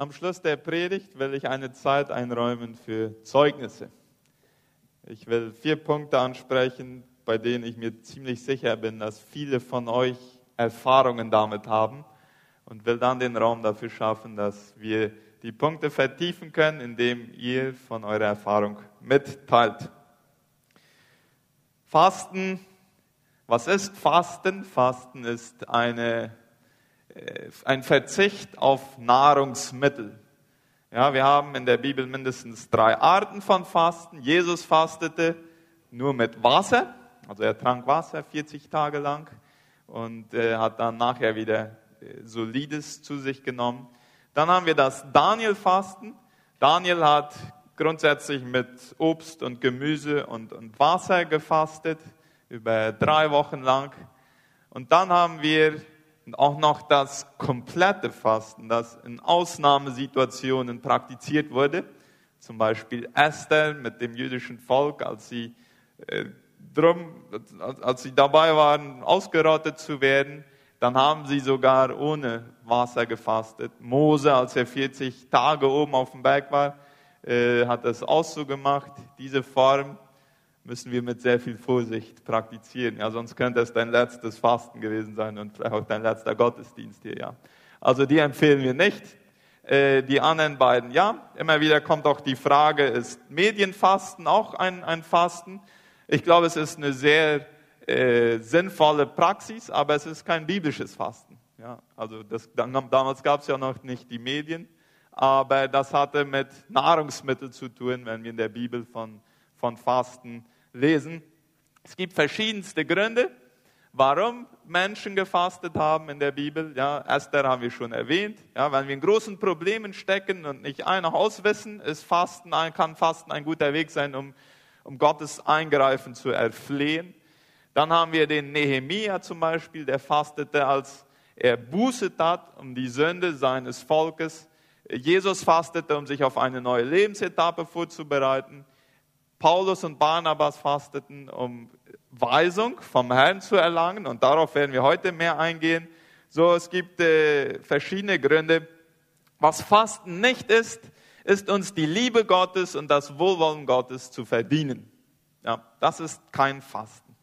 Am Schluss der Predigt will ich eine Zeit einräumen für Zeugnisse. Ich will vier Punkte ansprechen, bei denen ich mir ziemlich sicher bin, dass viele von euch Erfahrungen damit haben und will dann den Raum dafür schaffen, dass wir die Punkte vertiefen können, indem ihr von eurer Erfahrung mitteilt. Fasten, was ist Fasten? Fasten ist eine ein Verzicht auf Nahrungsmittel. Ja, wir haben in der Bibel mindestens drei Arten von Fasten. Jesus fastete nur mit Wasser, also er trank Wasser 40 Tage lang und äh, hat dann nachher wieder äh, solides zu sich genommen. Dann haben wir das Daniel-Fasten. Daniel hat grundsätzlich mit Obst und Gemüse und, und Wasser gefastet über drei Wochen lang. Und dann haben wir und auch noch das komplette Fasten, das in Ausnahmesituationen praktiziert wurde. Zum Beispiel Esther mit dem jüdischen Volk, als sie, äh, drum, als sie dabei waren, ausgerottet zu werden. Dann haben sie sogar ohne Wasser gefastet. Mose, als er 40 Tage oben auf dem Berg war, äh, hat das auch so gemacht. Diese Form müssen wir mit sehr viel Vorsicht praktizieren. Ja, sonst könnte es dein letztes Fasten gewesen sein und vielleicht auch dein letzter Gottesdienst hier. Ja. Also die empfehlen wir nicht. Äh, die anderen beiden, ja. Immer wieder kommt auch die Frage, ist Medienfasten auch ein, ein Fasten? Ich glaube, es ist eine sehr äh, sinnvolle Praxis, aber es ist kein biblisches Fasten. Ja, also das, damals gab es ja noch nicht die Medien, aber das hatte mit Nahrungsmitteln zu tun, wenn wir in der Bibel von von Fasten lesen. Es gibt verschiedenste Gründe, warum Menschen gefastet haben in der Bibel. Ja, Esther haben wir schon erwähnt. Ja, wenn wir in großen Problemen stecken und nicht ein Haus wissen, ist Fasten, kann Fasten ein guter Weg sein, um, um Gottes Eingreifen zu erflehen. Dann haben wir den Nehemia zum Beispiel, der fastete, als er Buße tat um die Sünde seines Volkes. Jesus fastete, um sich auf eine neue Lebensetappe vorzubereiten. Paulus und Barnabas fasteten, um Weisung vom Herrn zu erlangen. Und darauf werden wir heute mehr eingehen. So, es gibt äh, verschiedene Gründe. Was Fasten nicht ist, ist uns die Liebe Gottes und das Wohlwollen Gottes zu verdienen. Ja, das ist kein Fasten.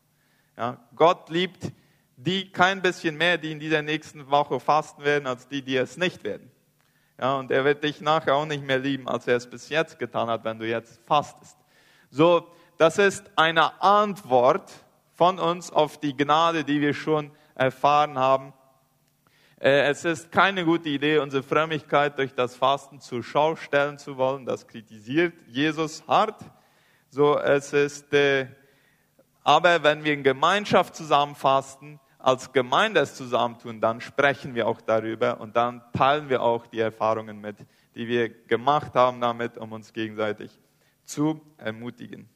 Ja, Gott liebt die kein bisschen mehr, die in dieser nächsten Woche fasten werden, als die, die es nicht werden. Ja, und er wird dich nachher auch nicht mehr lieben, als er es bis jetzt getan hat, wenn du jetzt fastest. So, das ist eine Antwort von uns auf die Gnade, die wir schon erfahren haben. Äh, es ist keine gute Idee, unsere Frömmigkeit durch das Fasten zur Schau stellen zu wollen. Das kritisiert Jesus hart. So, es ist, äh, aber wenn wir in Gemeinschaft zusammen fasten, als Gemeinde es zusammentun, dann sprechen wir auch darüber und dann teilen wir auch die Erfahrungen mit, die wir gemacht haben damit, um uns gegenseitig zu ermutigen.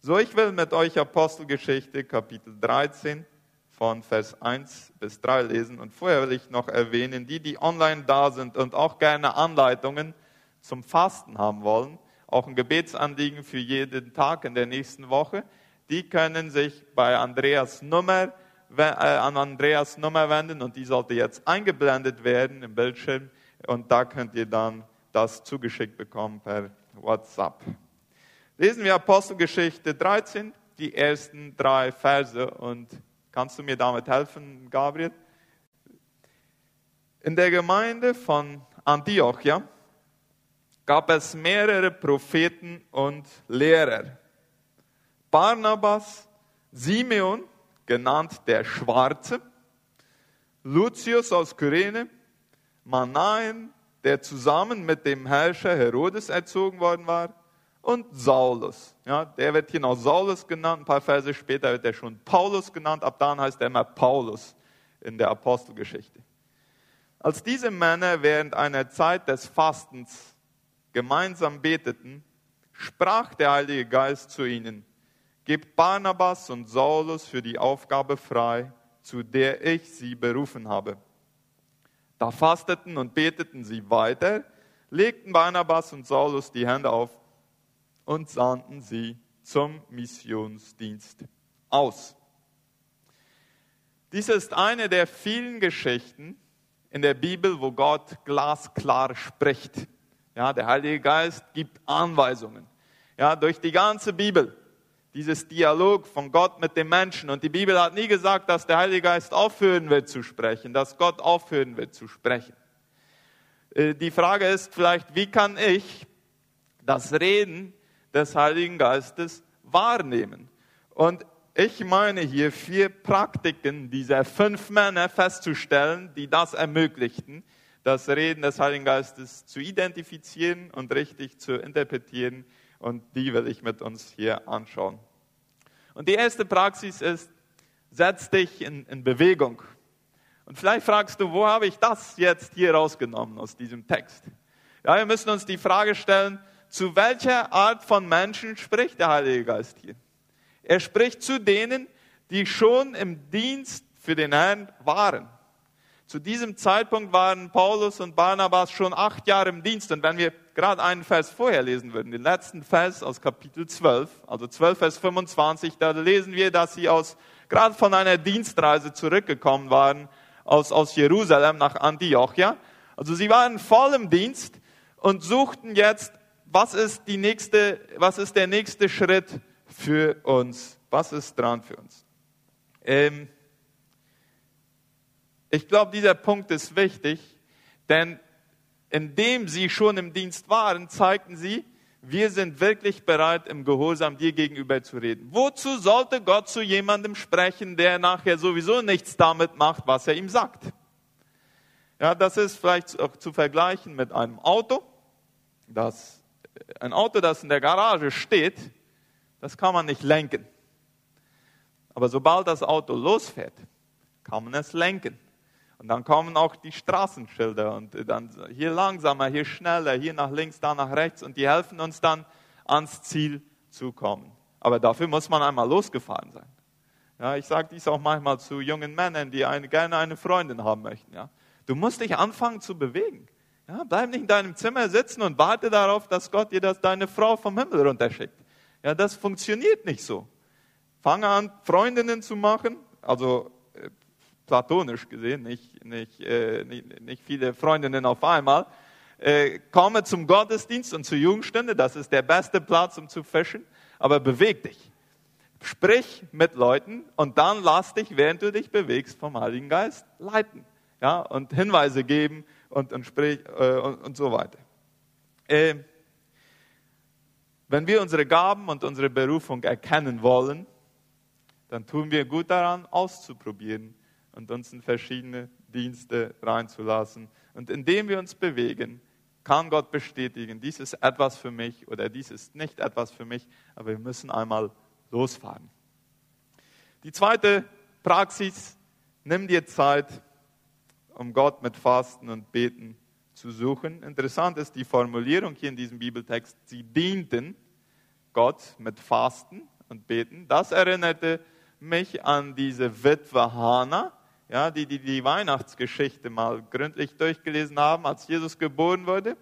So, ich will mit euch Apostelgeschichte Kapitel 13 von Vers 1 bis 3 lesen. Und vorher will ich noch erwähnen, die, die online da sind und auch gerne Anleitungen zum Fasten haben wollen, auch ein Gebetsanliegen für jeden Tag in der nächsten Woche, die können sich bei Andreas Nummer, äh, an Andreas Nummer wenden und die sollte jetzt eingeblendet werden im Bildschirm und da könnt ihr dann das zugeschickt bekommen per WhatsApp. Lesen wir Apostelgeschichte 13, die ersten drei Verse und kannst du mir damit helfen, Gabriel? In der Gemeinde von Antiochia gab es mehrere Propheten und Lehrer. Barnabas, Simeon, genannt der Schwarze, Lucius aus Kyrene, Manaen, der zusammen mit dem Herrscher Herodes erzogen worden war, und Saulus. Ja, der wird hier noch Saulus genannt, ein paar Verse später wird er schon Paulus genannt, ab dann heißt er immer Paulus in der Apostelgeschichte. Als diese Männer während einer Zeit des Fastens gemeinsam beteten, sprach der Heilige Geist zu ihnen, gebt Barnabas und Saulus für die Aufgabe frei, zu der ich sie berufen habe. Da fasteten und beteten sie weiter, legten Barnabas und Saulus die Hände auf und sandten sie zum Missionsdienst aus. Dies ist eine der vielen Geschichten in der Bibel, wo Gott glasklar spricht. Ja, der Heilige Geist gibt Anweisungen. Ja, durch die ganze Bibel. Dieses Dialog von Gott mit dem Menschen. Und die Bibel hat nie gesagt, dass der Heilige Geist aufhören wird zu sprechen, dass Gott aufhören wird zu sprechen. Äh, die Frage ist vielleicht, wie kann ich das Reden des Heiligen Geistes wahrnehmen? Und ich meine hier vier Praktiken dieser fünf Männer festzustellen, die das ermöglichten, das Reden des Heiligen Geistes zu identifizieren und richtig zu interpretieren. Und die will ich mit uns hier anschauen. Und die erste Praxis ist, setz dich in, in Bewegung. Und vielleicht fragst du, wo habe ich das jetzt hier rausgenommen aus diesem Text? Ja, wir müssen uns die Frage stellen, zu welcher Art von Menschen spricht der Heilige Geist hier? Er spricht zu denen, die schon im Dienst für den Herrn waren. Zu diesem Zeitpunkt waren Paulus und Barnabas schon acht Jahre im Dienst. Und wenn wir gerade einen Vers vorher lesen würden, den letzten Vers aus Kapitel 12, also 12, Vers 25, da lesen wir, dass sie aus, gerade von einer Dienstreise zurückgekommen waren, aus, aus Jerusalem nach Antiochia. Also sie waren voll im Dienst und suchten jetzt, was ist die nächste, was ist der nächste Schritt für uns? Was ist dran für uns? Ähm, ich glaube, dieser Punkt ist wichtig, denn indem sie schon im Dienst waren, zeigten sie, wir sind wirklich bereit, im Gehorsam dir gegenüber zu reden. Wozu sollte Gott zu jemandem sprechen, der nachher sowieso nichts damit macht, was er ihm sagt? Ja, das ist vielleicht auch zu vergleichen mit einem Auto. Das, ein Auto, das in der Garage steht, das kann man nicht lenken. Aber sobald das Auto losfährt, kann man es lenken. Und dann kommen auch die Straßenschilder und dann hier langsamer, hier schneller, hier nach links, da nach rechts und die helfen uns dann ans Ziel zu kommen. Aber dafür muss man einmal losgefahren sein. Ja, ich sage dies auch manchmal zu jungen Männern, die eine, gerne eine Freundin haben möchten. Ja. Du musst dich anfangen zu bewegen. Ja, bleib nicht in deinem Zimmer sitzen und warte darauf, dass Gott dir das, deine Frau vom Himmel runterschickt. Ja, das funktioniert nicht so. Fange an, Freundinnen zu machen, also äh, platonisch gesehen, nicht, nicht, äh, nicht, nicht, viele Freundinnen auf einmal. Äh, komme zum Gottesdienst und zur Jugendstunde, das ist der beste Platz, um zu fischen, aber beweg dich. Sprich mit Leuten und dann lass dich, während du dich bewegst, vom Heiligen Geist leiten. Ja, und Hinweise geben und, und, sprich, äh, und, und so weiter. Äh, wenn wir unsere Gaben und unsere Berufung erkennen wollen, dann tun wir gut daran, auszuprobieren und uns in verschiedene Dienste reinzulassen. Und indem wir uns bewegen, kann Gott bestätigen, dies ist etwas für mich oder dies ist nicht etwas für mich, aber wir müssen einmal losfahren. Die zweite Praxis, nimm dir Zeit, um Gott mit Fasten und Beten zu suchen. Interessant ist die Formulierung hier in diesem Bibeltext, sie dienten Gott mit Fasten und Beten. Das erinnerte mich an diese Witwe Hannah, ja, die, die die Weihnachtsgeschichte mal gründlich durchgelesen haben, als Jesus geboren wurde.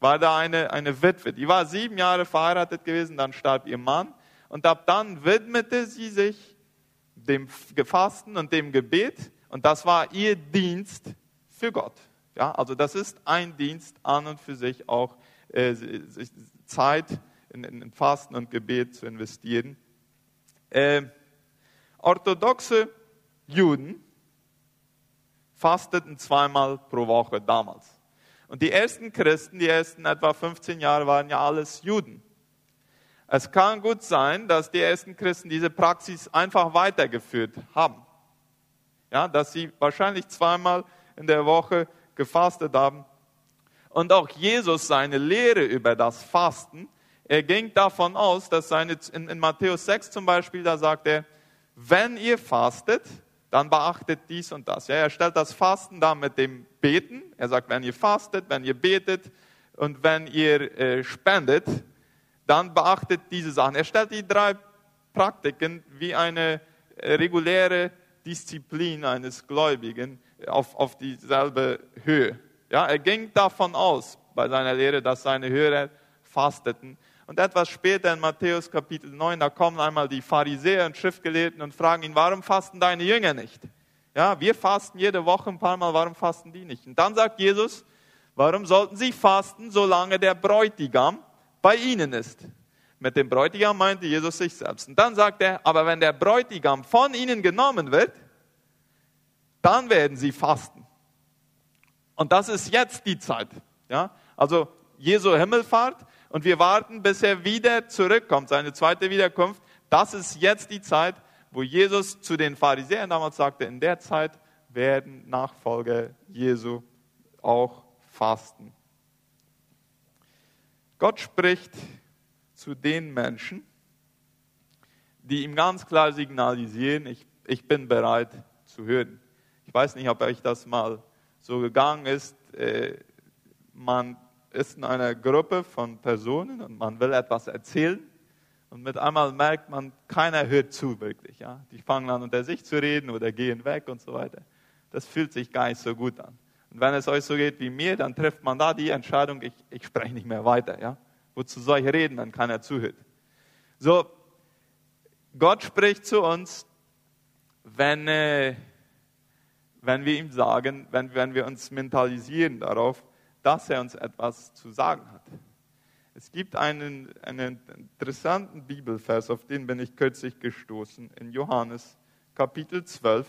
War da eine, eine Witwe, die war sieben Jahre verheiratet gewesen, dann starb ihr Mann und ab dann widmete sie sich dem Fasten und dem Gebet und das war ihr Dienst für Gott. Ja, also das ist ein Dienst an und für sich auch äh, Zeit in, in, Fasten und Gebet zu investieren. Äh, orthodoxe Juden fasteten zweimal pro Woche damals. Und die ersten Christen, die ersten etwa 15 Jahre, waren ja alles Juden. Es kann gut sein, dass die ersten Christen diese Praxis einfach weitergeführt haben. Ja, dass sie wahrscheinlich zweimal in der Woche gefastet haben. Und auch Jesus seine Lehre über das Fasten er ging davon aus, dass seine, in, in Matthäus 6 zum Beispiel, da sagt er, wenn ihr fastet, dann beachtet dies und das. Ja, er stellt das Fasten da mit dem Beten. Er sagt, wenn ihr fastet, wenn ihr betet und wenn ihr äh, spendet, dann beachtet diese Sachen. Er stellt die drei Praktiken wie eine äh, reguläre Disziplin eines Gläubigen auf, auf dieselbe Höhe. Ja, er ging davon aus bei seiner Lehre, dass seine Hörer fasteten. Und etwas später in Matthäus Kapitel 9, da kommen einmal die Pharisäer und Schriftgelehrten und fragen ihn, warum fasten deine Jünger nicht? Ja, wir fasten jede Woche ein paar Mal, warum fasten die nicht? Und dann sagt Jesus, warum sollten sie fasten, solange der Bräutigam bei ihnen ist? Mit dem Bräutigam meinte Jesus sich selbst. Und dann sagt er, aber wenn der Bräutigam von ihnen genommen wird, dann werden sie fasten. Und das ist jetzt die Zeit. Ja? Also Jesu Himmelfahrt und wir warten, bis er wieder zurückkommt, seine zweite Wiederkunft. Das ist jetzt die Zeit, wo Jesus zu den Pharisäern damals sagte, in der Zeit werden Nachfolger Jesu auch fasten. Gott spricht zu den Menschen, die ihm ganz klar signalisieren, ich, ich bin bereit zu hören. Ich weiß nicht, ob euch das mal so gegangen ist. Äh, man ist in einer Gruppe von Personen und man will etwas erzählen und mit einmal merkt man, keiner hört zu wirklich. Ja? Die fangen an unter sich zu reden oder gehen weg und so weiter. Das fühlt sich gar nicht so gut an. Und wenn es euch so geht wie mir, dann trifft man da die Entscheidung, ich, ich spreche nicht mehr weiter. Ja? Wozu soll ich reden, wenn keiner zuhört? So, Gott spricht zu uns, wenn, äh, wenn wir ihm sagen, wenn, wenn wir uns mentalisieren darauf, dass er uns etwas zu sagen hat. Es gibt einen, einen interessanten Bibelvers, auf den bin ich kürzlich gestoßen, in Johannes Kapitel 12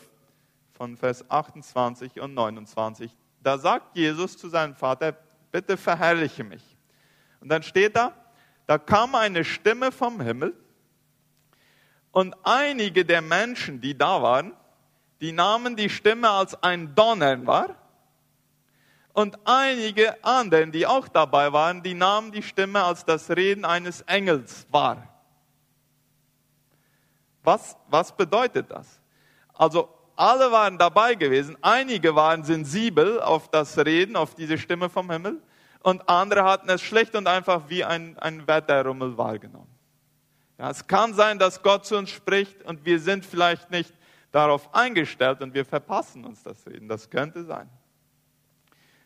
von Vers 28 und 29. Da sagt Jesus zu seinem Vater, bitte verherrliche mich. Und dann steht da, da kam eine Stimme vom Himmel und einige der Menschen, die da waren, die nahmen die Stimme als ein Donnern wahr und einige anderen, die auch dabei waren, die nahmen die Stimme als das Reden eines Engels wahr. Was, was bedeutet das? Also alle waren dabei gewesen, einige waren sensibel auf das Reden, auf diese Stimme vom Himmel und andere hatten es schlecht und einfach wie ein, ein Wetterrummel wahrgenommen. Ja, es kann sein, dass Gott zu uns spricht und wir sind vielleicht nicht darauf eingestellt und wir verpassen uns das Reden. Das könnte sein.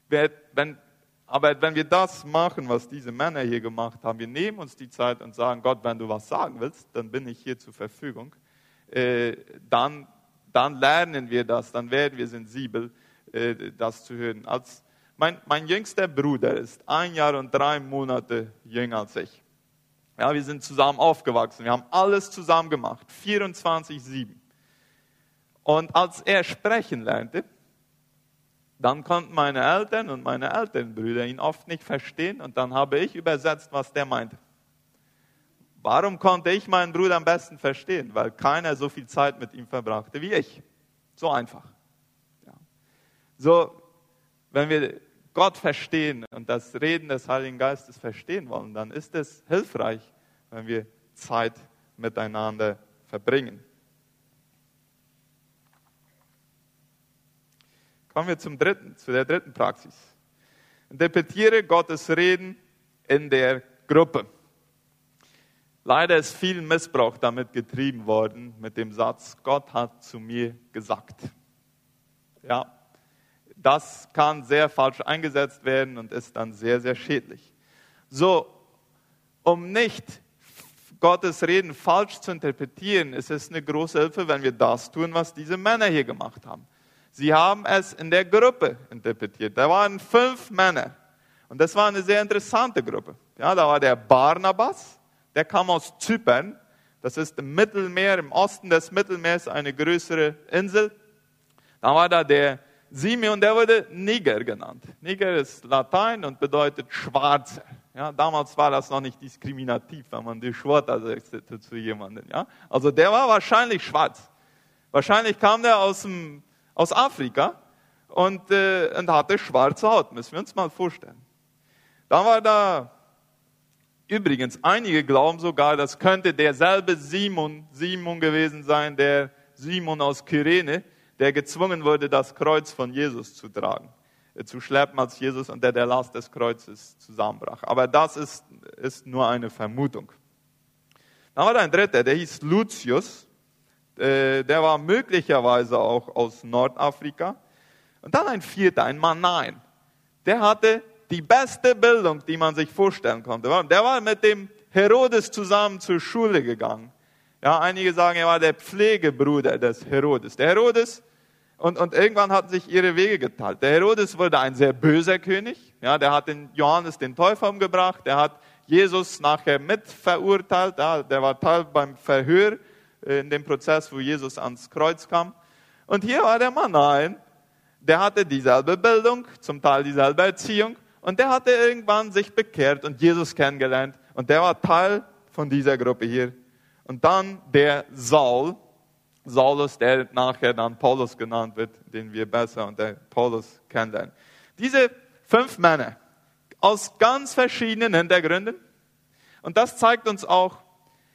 Wenn, aber wenn wir das machen, was diese Männer hier gemacht haben, wir nehmen uns die Zeit und sagen, Gott, wenn du was sagen willst, dann bin ich hier zur Verfügung, äh, dann, dann lernen wir das, dann werden wir sensibel, äh, das zu hören. Als mein, mein jüngster Bruder ist ein Jahr und drei Monate jünger als ich. Ja, wir sind zusammen aufgewachsen, wir haben alles zusammen gemacht, 24-7. Und als er sprechen lernte, dann konnten meine Eltern und meine Elternbrüder ihn oft nicht verstehen und dann habe ich übersetzt, was der meinte. Warum konnte ich meinen Bruder am besten verstehen? Weil keiner so viel Zeit mit ihm verbrachte wie ich. So einfach. Ja. So, wenn wir Gott verstehen und das Reden des Heiligen Geistes verstehen wollen, dann ist es hilfreich, wenn wir Zeit miteinander verbringen. Kommen wir zum dritten, zu der dritten Praxis. Interpretiere Gottes Reden in der Gruppe. Leider ist viel Missbrauch damit getrieben worden mit dem Satz, Gott hat zu mir gesagt. Ja, das kann sehr falsch eingesetzt werden und ist dann sehr, sehr schädlich. So, um nicht Gottes Reden falsch zu interpretieren, ist es eine große Hilfe, wenn wir das tun, was diese Männer hier gemacht haben. Sie haben es in der Gruppe interpretiert. Da waren fünf Männer. Und das war eine sehr interessante Gruppe. Ja, da war der Barnabas, der kam aus Zypern. Das ist im Mittelmeer, im Osten des Mittelmeers eine größere Insel. Da war da der Simeon, der wurde Niger genannt. Niger ist Latein und bedeutet Schwarzer. Ja, damals war das noch nicht diskriminativ, wenn man die Schwarzer sagte zu jemandem. Ja? Also der war wahrscheinlich schwarz. Wahrscheinlich kam der aus dem aus Afrika und, äh, und hatte schwarze Haut, müssen wir uns mal vorstellen. Dann war da übrigens, einige glauben sogar, das könnte derselbe Simon, Simon gewesen sein, der Simon aus Kyrene, der gezwungen wurde, das Kreuz von Jesus zu tragen, äh, zu schleppen als Jesus und der der Last des Kreuzes zusammenbrach. Aber das ist, ist nur eine Vermutung. Dann war da ein dritter, der hieß Lucius, äh, der war möglicherweise auch aus Nordafrika. Und dann ein vierter, ein Manain. Der hatte die beste Bildung, die man sich vorstellen konnte. Der war mit dem Herodes zusammen zur Schule gegangen. Ja, einige sagen, er war der Pflegebruder des Herodes. Der Herodes Und, und irgendwann hatten sich ihre Wege geteilt. Der Herodes wurde ein sehr böser König. Ja, der hat den Johannes den Täufer umgebracht. Der hat Jesus nachher mit verurteilt. Ja, der war Teil beim Verhör äh, in dem Prozess, wo Jesus ans Kreuz kam. Und hier war der Mann ein, der hatte dieselbe Bildung, zum Teil dieselbe Erziehung. Und der hatte irgendwann sich bekehrt und Jesus kennengelernt. Und der war Teil von dieser Gruppe hier. Und dann der Saul, Saulus, der nachher dann Paulus genannt wird, den wir besser unter Paulus kennenlernen. Diese fünf Männer aus ganz verschiedenen Hintergründen. Und das zeigt uns auch,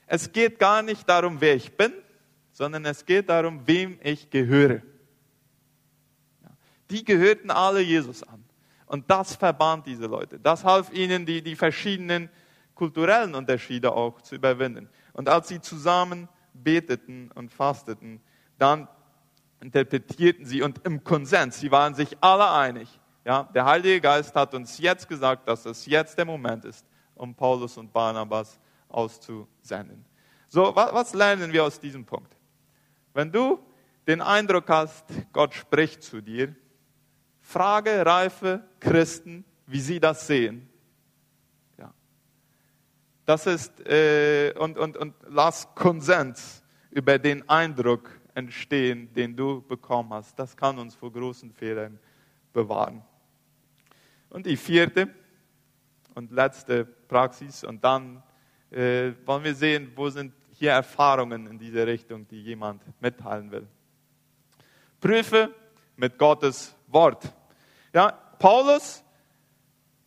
es geht gar nicht darum, wer ich bin, sondern es geht darum, wem ich gehöre. Die gehörten alle Jesus an. Und das verband diese Leute. Das half ihnen, die, die verschiedenen kulturellen Unterschiede auch zu überwinden. Und als sie zusammen beteten und fasteten, dann interpretierten sie und im Konsens, sie waren sich alle einig. Ja, der Heilige Geist hat uns jetzt gesagt, dass es jetzt der Moment ist, um Paulus und Barnabas auszusenden. So, was, was lernen wir aus diesem Punkt? Wenn du den Eindruck hast, Gott spricht zu dir, frage reife Christen, wie sie das sehen. Das ist, äh, und, und, und lass Konsens über den Eindruck entstehen, den du bekommen hast. Das kann uns vor großen Fehlern bewahren. Und die vierte und letzte Praxis, und dann äh, wollen wir sehen, wo sind hier Erfahrungen in diese Richtung, die jemand mitteilen will. Prüfe mit Gottes Wort. Ja, Paulus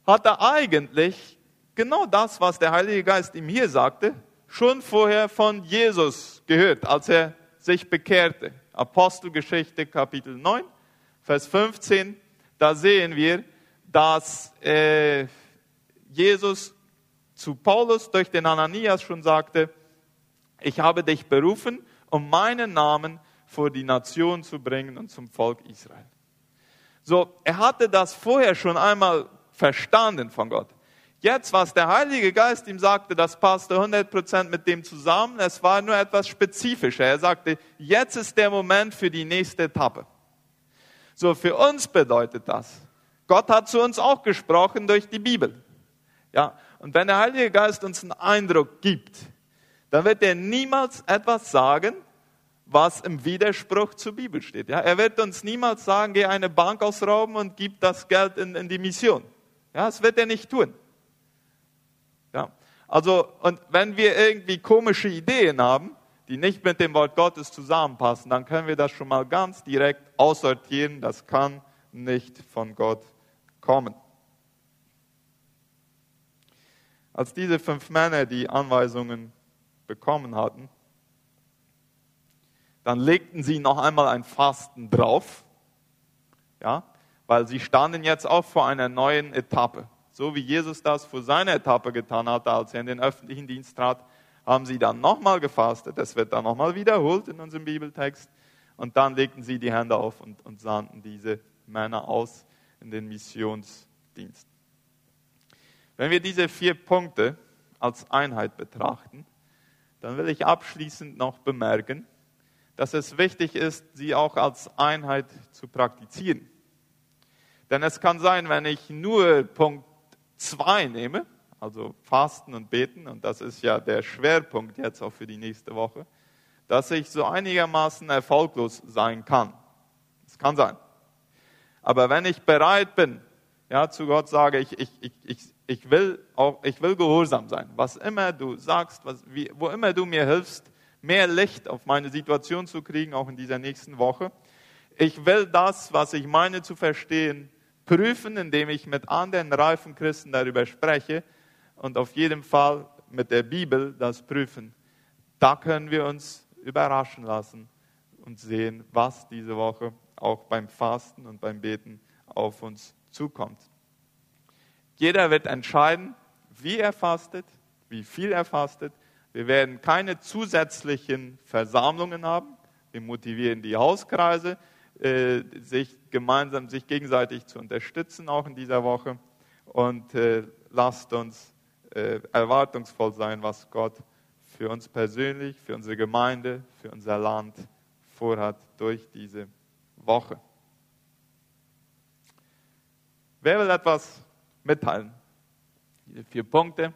hatte eigentlich genau das, was der Heilige Geist ihm hier sagte, schon vorher von Jesus gehört, als er sich bekehrte. Apostelgeschichte Kapitel 9, Vers 15, da sehen wir, dass äh, Jesus zu Paulus durch den Ananias schon sagte, ich habe dich berufen, um meinen Namen vor die Nation zu bringen und zum Volk Israel. So, er hatte das vorher schon einmal verstanden von Gott. Jetzt, was der Heilige Geist ihm sagte, das passte 100% mit dem zusammen. Es war nur etwas spezifischer. Er sagte, jetzt ist der Moment für die nächste Etappe. So, für uns bedeutet das, Gott hat zu uns auch gesprochen durch die Bibel. Ja, und wenn der Heilige Geist uns einen Eindruck gibt, dann wird er niemals etwas sagen, was im Widerspruch zur Bibel steht. Ja, er wird uns niemals sagen, geh eine Bank ausrauben und gib das Geld in, in die Mission. Ja, das wird er nicht tun. Also, und wenn wir irgendwie komische Ideen haben, die nicht mit dem Wort Gottes zusammenpassen, dann können wir das schon mal ganz direkt aussortieren. Das kann nicht von Gott kommen. Als diese fünf Männer die Anweisungen bekommen hatten, dann legten sie noch einmal ein Fasten drauf, ja, weil sie standen jetzt auch vor einer neuen Etappe. So wie Jesus das vor seiner Etappe getan hatte, als er in den öffentlichen Dienst trat, haben sie dann nochmal gefastet. Das wird dann nochmal wiederholt in unserem Bibeltext. Und dann legten sie die Hände auf und, und sandten diese Männer aus in den Missionsdienst. Wenn wir diese vier Punkte als Einheit betrachten, dann will ich abschließend noch bemerken, dass es wichtig ist, sie auch als Einheit zu praktizieren. Denn es kann sein, wenn ich nur Punkt 2 nehme, also Fasten und Beten, und das ist ja der Schwerpunkt jetzt auch für die nächste Woche, dass ich so einigermaßen erfolglos sein kann. Es kann sein. Aber wenn ich bereit bin, ja, zu Gott sage, ich, ich, ich, ich, ich, will auch, ich will gehorsam sein. Was immer du sagst, was, wie, wo immer du mir hilfst, mehr Licht auf meine Situation zu kriegen, auch in dieser nächsten Woche. Ich will das, was ich meine zu verstehen, prüfen, indem ich mit anderen reifen Christen darüber spreche und auf jeden Fall mit der Bibel das prüfen. Da können wir uns überraschen lassen und sehen, was diese Woche auch beim Fasten und beim Beten auf uns zukommt. Jeder wird entscheiden, wie er fastet, wie viel er fastet. Wir werden keine zusätzlichen Versammlungen haben. Wir motivieren die Hauskreise, äh, sich gemeinsam, sich gegenseitig zu unterstützen, auch in dieser Woche. Und äh, lasst uns äh, erwartungsvoll sein, was Gott für uns persönlich, für unsere Gemeinde, für unser Land vorhat durch diese Woche. Wer will etwas mitteilen? Diese vier Punkte.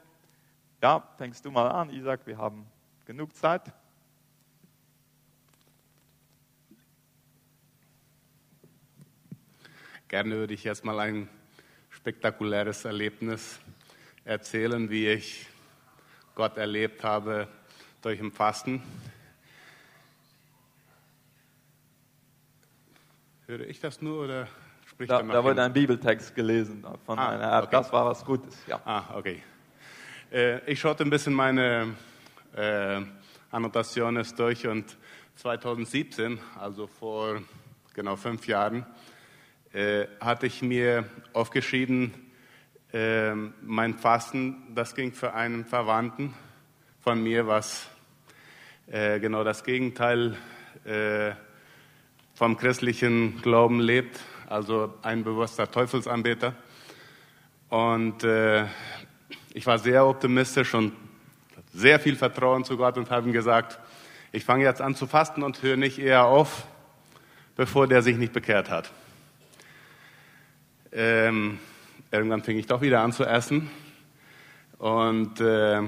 Ja, fängst du mal an, Isaac, wir haben genug Zeit. Gerne würde ich jetzt mal ein spektakuläres Erlebnis erzählen, wie ich Gott erlebt habe durch ein Fasten. Höre ich das nur oder spricht Da, da wurde ein Bibeltext gelesen von Ah, einer Art. okay. Das war was Gutes, ja. Ah, okay. Äh, ich schaute ein bisschen meine äh, Annotationen durch und 2017, also vor genau fünf Jahren, äh, hatte ich mir aufgeschrieben, äh, mein Fasten, das ging für einen Verwandten von mir, was äh, genau das Gegenteil äh, vom christlichen Glauben lebt, also ein bewusster Teufelsanbeter. Und äh, ich war sehr optimistisch und sehr viel Vertrauen zu Gott und habe ihm gesagt, ich fange jetzt an zu fasten und höre nicht eher auf, bevor der sich nicht bekehrt hat. Ähm, irgendwann fing ich doch wieder an zu essen und äh,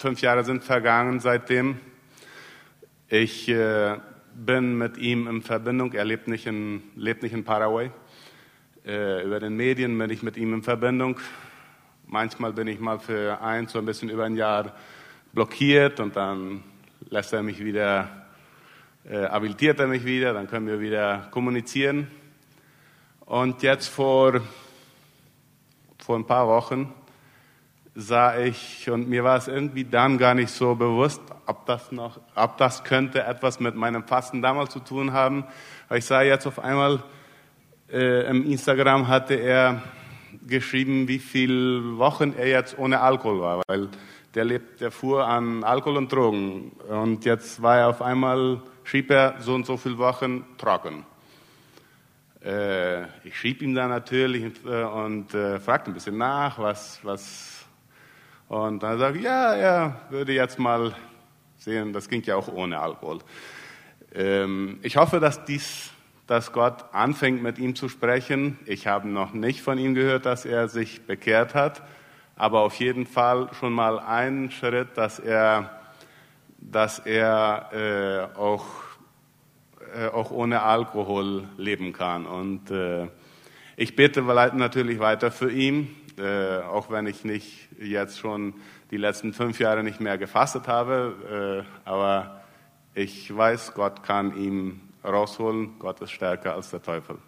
fünf Jahre sind vergangen seitdem. Ich äh, bin mit ihm in Verbindung, er lebt nicht in, lebt nicht in Paraguay. Äh, über den Medien bin ich mit ihm in Verbindung. Manchmal bin ich mal für ein, so ein bisschen über ein Jahr blockiert und dann lässt er mich wieder, äh, habilitiert er mich wieder, dann können wir wieder kommunizieren. Und jetzt vor, vor ein paar Wochen sah ich, und mir war es irgendwie dann gar nicht so bewusst, ob das noch, ob das könnte etwas mit meinem Fasten damals zu tun haben. Aber ich sah jetzt auf einmal, äh, im Instagram hatte er geschrieben, wie viele Wochen er jetzt ohne Alkohol war, weil der lebt, der fuhr an Alkohol und Drogen. Und jetzt war er auf einmal, schrieb er so und so viele Wochen trocken. Äh, ich schrieb ihm dann natürlich und, äh, und äh, fragte ein bisschen nach, was, was, und dann sagte ja, er würde jetzt mal sehen, das ging ja auch ohne Alkohol. Ähm, ich hoffe, dass dies, dass Gott anfängt mit ihm zu sprechen. Ich habe noch nicht von ihm gehört, dass er sich bekehrt hat, aber auf jeden Fall schon mal einen Schritt, dass er, dass er äh, auch äh, auch ohne Alkohol leben kann. Und äh, ich bete natürlich weiter für ihn, äh, auch wenn ich nicht jetzt schon die letzten fünf Jahre nicht mehr gefastet habe. Äh, aber ich weiß, Gott kann ihn rausholen. Gott ist stärker als der Teufel.